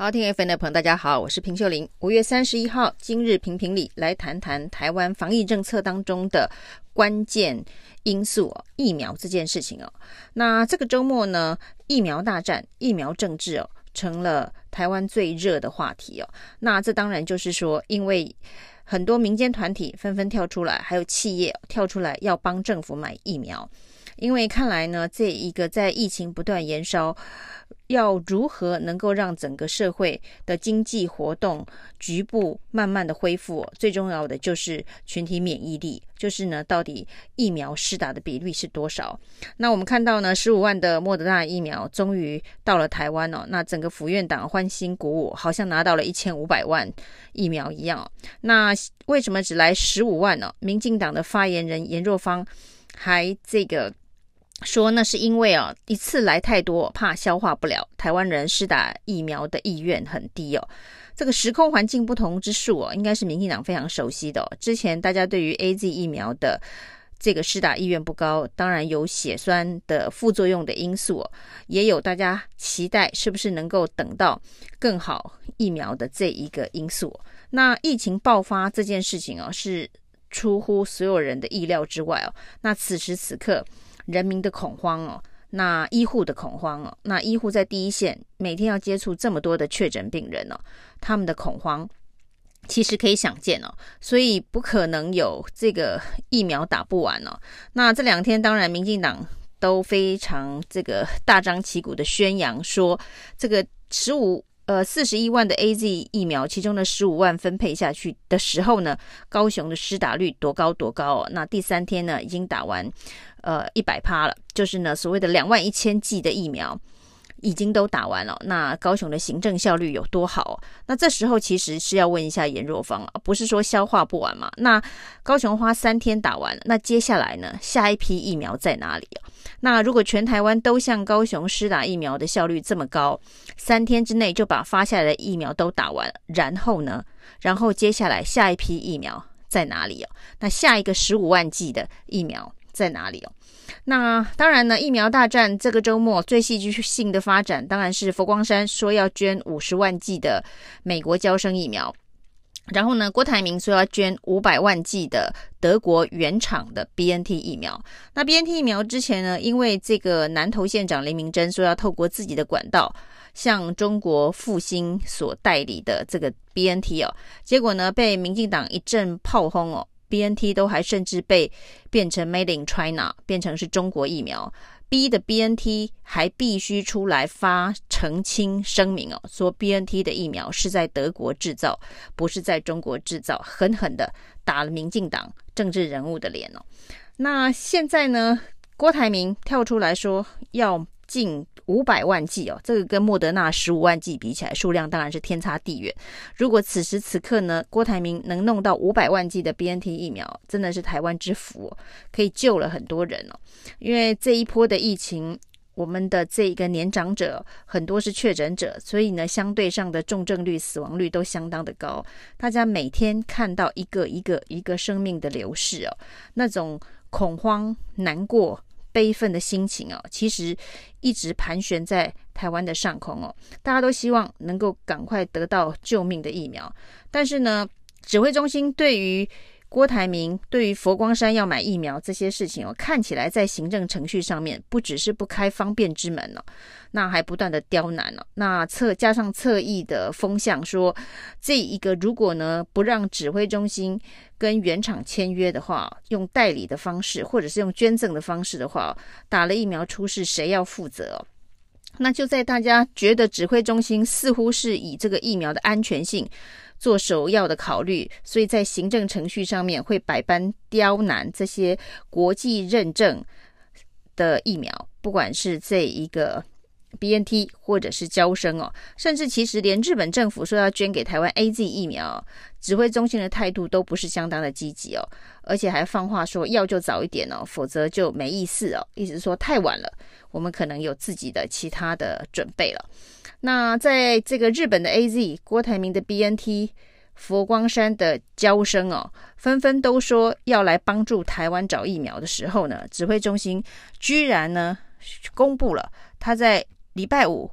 好，听 FM 的朋友，大家好，我是平秀玲。五月三十一号，今日评评理来谈谈台湾防疫政策当中的关键因素——疫苗这件事情哦。那这个周末呢，疫苗大战、疫苗政治哦，成了台湾最热的话题哦。那这当然就是说，因为很多民间团体纷纷跳出来，还有企业跳出来要帮政府买疫苗，因为看来呢，这一个在疫情不断延烧。要如何能够让整个社会的经济活动局部慢慢的恢复？最重要的就是群体免疫力，就是呢，到底疫苗施打的比例是多少？那我们看到呢，十五万的莫德纳疫苗终于到了台湾哦，那整个府院党欢欣鼓舞，好像拿到了一千五百万疫苗一样。那为什么只来十五万呢？民进党的发言人严若芳还这个。说那是因为啊，一次来太多，怕消化不了。台湾人施打疫苗的意愿很低哦。这个时空环境不同之处哦，应该是民进党非常熟悉的哦。之前大家对于 AZ 疫苗的这个施打意愿不高，当然有血栓的副作用的因素哦，也有大家期待是不是能够等到更好疫苗的这一个因素。那疫情爆发这件事情哦，是出乎所有人的意料之外哦。那此时此刻。人民的恐慌哦，那医护的恐慌哦，那医护在第一线，每天要接触这么多的确诊病人哦，他们的恐慌其实可以想见哦，所以不可能有这个疫苗打不完哦。那这两天当然，民进党都非常这个大张旗鼓的宣扬说，这个十五。呃，四十一万的 AZ 疫苗，其中的十五万分配下去的时候呢，高雄的施打率多高多高哦？那第三天呢，已经打完，呃，一百趴了，就是呢，所谓的两万一千剂的疫苗。已经都打完了，那高雄的行政效率有多好？那这时候其实是要问一下颜若芳啊，不是说消化不完嘛？那高雄花三天打完，那接下来呢？下一批疫苗在哪里？那如果全台湾都像高雄施打疫苗的效率这么高，三天之内就把发下来的疫苗都打完，然后呢？然后接下来下一批疫苗在哪里？那下一个十五万剂的疫苗在哪里哦？那当然呢，疫苗大战这个周末最戏剧性的发展，当然是佛光山说要捐五十万剂的美国娇生疫苗，然后呢，郭台铭说要捐五百万剂的德国原厂的 BNT 疫苗。那 BNT 疫苗之前呢，因为这个南投县长林明珍说要透过自己的管道向中国复兴所代理的这个 BNT 哦，结果呢，被民进党一阵炮轰哦。BNT 都还甚至被变成 Made in China，变成是中国疫苗，B 的 BNT 还必须出来发澄清声明哦，说 BNT 的疫苗是在德国制造，不是在中国制造，狠狠的打了民进党政治人物的脸哦。那现在呢，郭台铭跳出来说要进。五百万剂哦，这个跟莫德纳十五万剂比起来，数量当然是天差地远。如果此时此刻呢，郭台铭能弄到五百万剂的 BNT 疫苗，真的是台湾之福哦，可以救了很多人哦。因为这一波的疫情，我们的这一个年长者很多是确诊者，所以呢，相对上的重症率、死亡率都相当的高。大家每天看到一个一个一个生命的流逝哦，那种恐慌、难过。悲愤的心情哦，其实一直盘旋在台湾的上空哦。大家都希望能够赶快得到救命的疫苗，但是呢，指挥中心对于郭台铭、对于佛光山要买疫苗这些事情哦，看起来在行政程序上面不只是不开方便之门哦，那还不断的刁难哦。那侧加上侧翼的风向说，这一个如果呢不让指挥中心。跟原厂签约的话，用代理的方式，或者是用捐赠的方式的话，打了疫苗出事，谁要负责？那就在大家觉得指挥中心似乎是以这个疫苗的安全性做首要的考虑，所以在行政程序上面会百般刁难这些国际认证的疫苗，不管是这一个。BNT 或者是娇生哦，甚至其实连日本政府说要捐给台湾 AZ 疫苗，指挥中心的态度都不是相当的积极哦，而且还放话说要就早一点哦，否则就没意思哦，意思说太晚了，我们可能有自己的其他的准备了。那在这个日本的 AZ、郭台铭的 BNT、佛光山的娇生哦，纷纷都说要来帮助台湾找疫苗的时候呢，指挥中心居然呢公布了他在。礼拜五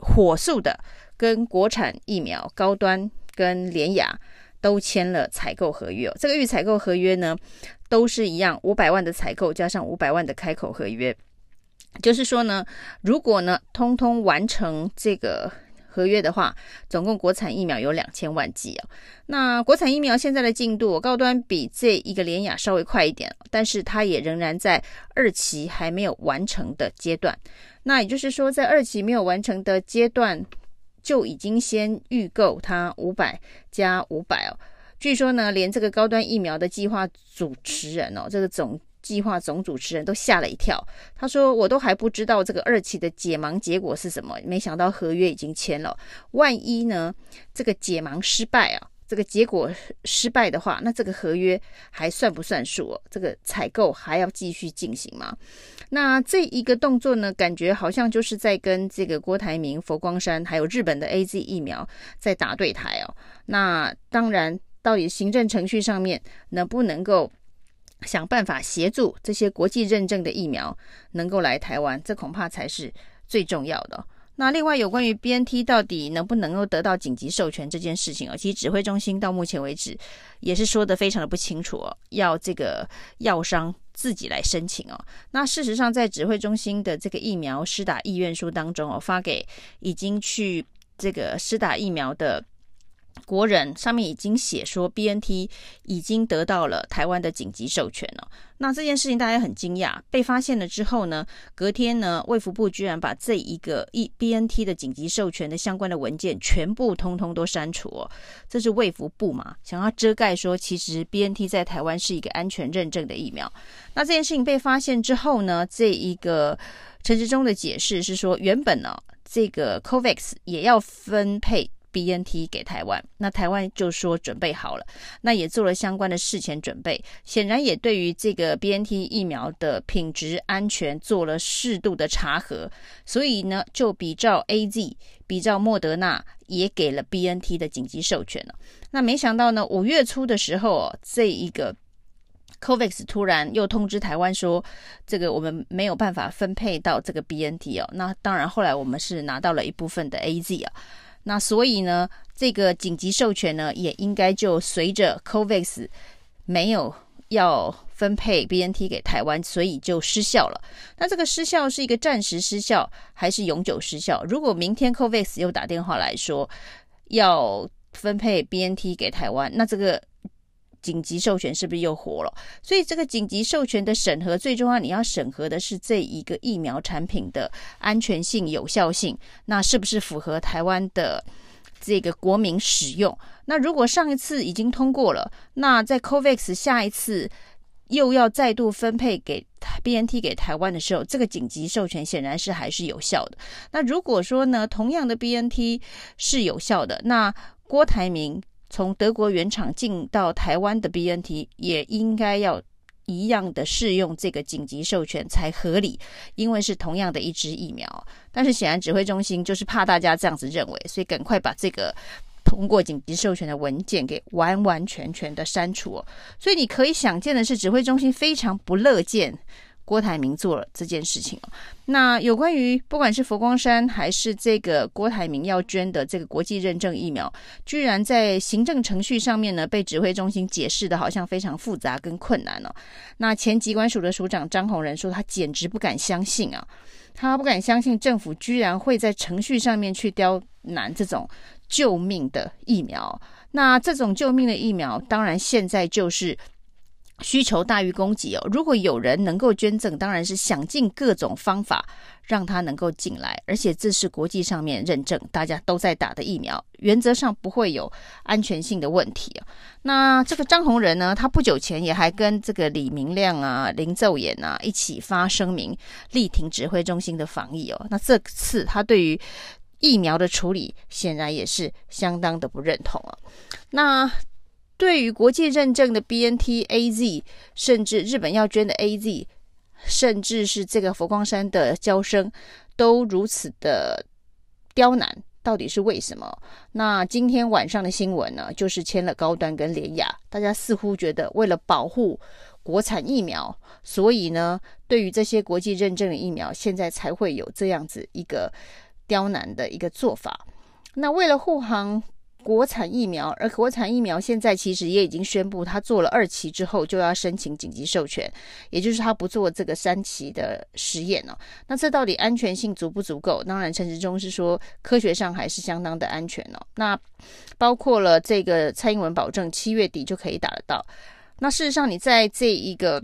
火速的跟国产疫苗高端跟联雅都签了采购合约哦。这个预采购合约呢，都是一样，五百万的采购加上五百万的开口合约，就是说呢，如果呢，通通完成这个。合约的话，总共国产疫苗有两千万剂啊。那国产疫苗现在的进度，高端比这一个联雅稍微快一点，但是它也仍然在二期还没有完成的阶段。那也就是说，在二期没有完成的阶段，就已经先预购它五百加五百哦。据说呢，连这个高端疫苗的计划主持人哦，这个总。计划总主持人都吓了一跳，他说：“我都还不知道这个二期的解盲结果是什么，没想到合约已经签了。万一呢，这个解盲失败啊，这个结果失败的话，那这个合约还算不算数哦？这个采购还要继续进行吗？那这一个动作呢，感觉好像就是在跟这个郭台铭、佛光山还有日本的 AZ 疫苗在打对台哦。那当然，到底行政程序上面能不能够？”想办法协助这些国际认证的疫苗能够来台湾，这恐怕才是最重要的。那另外有关于 BNT 到底能不能够得到紧急授权这件事情哦，其实指挥中心到目前为止也是说的非常的不清楚哦，要这个药商自己来申请哦。那事实上，在指挥中心的这个疫苗施打意愿书当中哦，发给已经去这个施打疫苗的。国人上面已经写说，BNT 已经得到了台湾的紧急授权了。那这件事情大家很惊讶，被发现了之后呢，隔天呢，卫福部居然把这一个一 BNT 的紧急授权的相关的文件全部通通都删除哦。这是卫福部嘛，想要遮盖说，其实 BNT 在台湾是一个安全认证的疫苗。那这件事情被发现之后呢，这一个陈时中的解释是说，原本呢，这个 COVAX 也要分配。BNT 给台湾，那台湾就说准备好了，那也做了相关的事前准备，显然也对于这个 BNT 疫苗的品质安全做了适度的查核，所以呢，就比照 AZ，比照莫德纳也给了 BNT 的紧急授权了。那没想到呢，五月初的时候，这一个 COVAX 突然又通知台湾说，这个我们没有办法分配到这个 BNT 哦。那当然，后来我们是拿到了一部分的 AZ 啊。那所以呢，这个紧急授权呢，也应该就随着 COVAX 没有要分配 BNT 给台湾，所以就失效了。那这个失效是一个暂时失效，还是永久失效？如果明天 COVAX 又打电话来说要分配 BNT 给台湾，那这个。紧急授权是不是又活了？所以这个紧急授权的审核最重要，你要审核的是这一个疫苗产品的安全性、有效性，那是不是符合台湾的这个国民使用？那如果上一次已经通过了，那在 COVAX 下一次又要再度分配给 BNT 给台湾的时候，这个紧急授权显然是还是有效的。那如果说呢，同样的 BNT 是有效的，那郭台铭。从德国原厂进到台湾的 BNT 也应该要一样的适用这个紧急授权才合理，因为是同样的一支疫苗。但是显然指挥中心就是怕大家这样子认为，所以赶快把这个通过紧急授权的文件给完完全全的删除。所以你可以想见的是，指挥中心非常不乐见。郭台铭做了这件事情哦，那有关于不管是佛光山还是这个郭台铭要捐的这个国际认证疫苗，居然在行政程序上面呢，被指挥中心解释的好像非常复杂跟困难哦。那前疾管署的署长张宏仁说，他简直不敢相信啊，他不敢相信政府居然会在程序上面去刁难这种救命的疫苗。那这种救命的疫苗，当然现在就是。需求大于供给哦，如果有人能够捐赠，当然是想尽各种方法让他能够进来，而且这是国际上面认证，大家都在打的疫苗，原则上不会有安全性的问题啊。那这个张宏仁呢，他不久前也还跟这个李明亮啊、林奏衍啊一起发声明，力挺指挥中心的防疫哦。那这次他对于疫苗的处理，显然也是相当的不认同啊。那。对于国际认证的 BNT、AZ，甚至日本要捐的 AZ，甚至是这个佛光山的交生，都如此的刁难，到底是为什么？那今天晚上的新闻呢，就是签了高端跟联亚，大家似乎觉得为了保护国产疫苗，所以呢，对于这些国际认证的疫苗，现在才会有这样子一个刁难的一个做法。那为了护航国产疫苗，而国产疫苗现在其实也已经宣布，他做了二期之后就要申请紧急授权，也就是他不做这个三期的实验了。那这到底安全性足不足够？当然，陈时中是说科学上还是相当的安全哦。那包括了这个蔡英文保证七月底就可以打得到。那事实上，你在这一个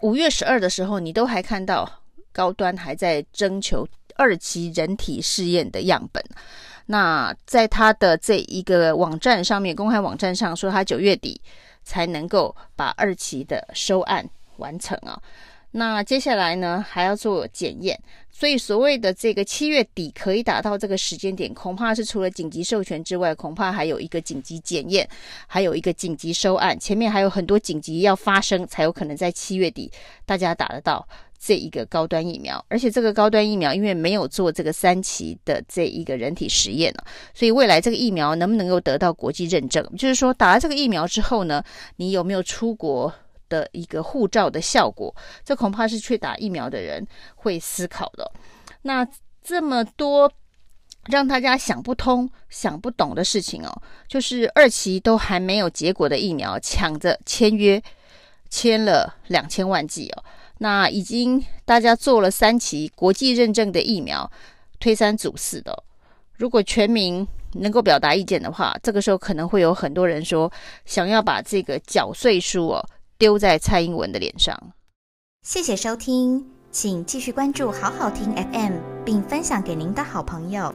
五月十二的时候，你都还看到高端还在征求二期人体试验的样本。那在他的这一个网站上面，公开网站上说，他九月底才能够把二期的收案完成啊。那接下来呢，还要做检验，所以所谓的这个七月底可以达到这个时间点，恐怕是除了紧急授权之外，恐怕还有一个紧急检验，还有一个紧急收案，前面还有很多紧急要发生，才有可能在七月底大家打得到这一个高端疫苗。而且这个高端疫苗因为没有做这个三期的这一个人体实验呢，所以未来这个疫苗能不能够得到国际认证，就是说打了这个疫苗之后呢，你有没有出国？的一个护照的效果，这恐怕是去打疫苗的人会思考的。那这么多让大家想不通、想不懂的事情哦，就是二期都还没有结果的疫苗，抢着签约，签了两千万剂哦。那已经大家做了三期国际认证的疫苗，推三阻四的。如果全民能够表达意见的话，这个时候可能会有很多人说，想要把这个缴税书哦。丢在蔡英文的脸上。谢谢收听，请继续关注好好听 FM，并分享给您的好朋友。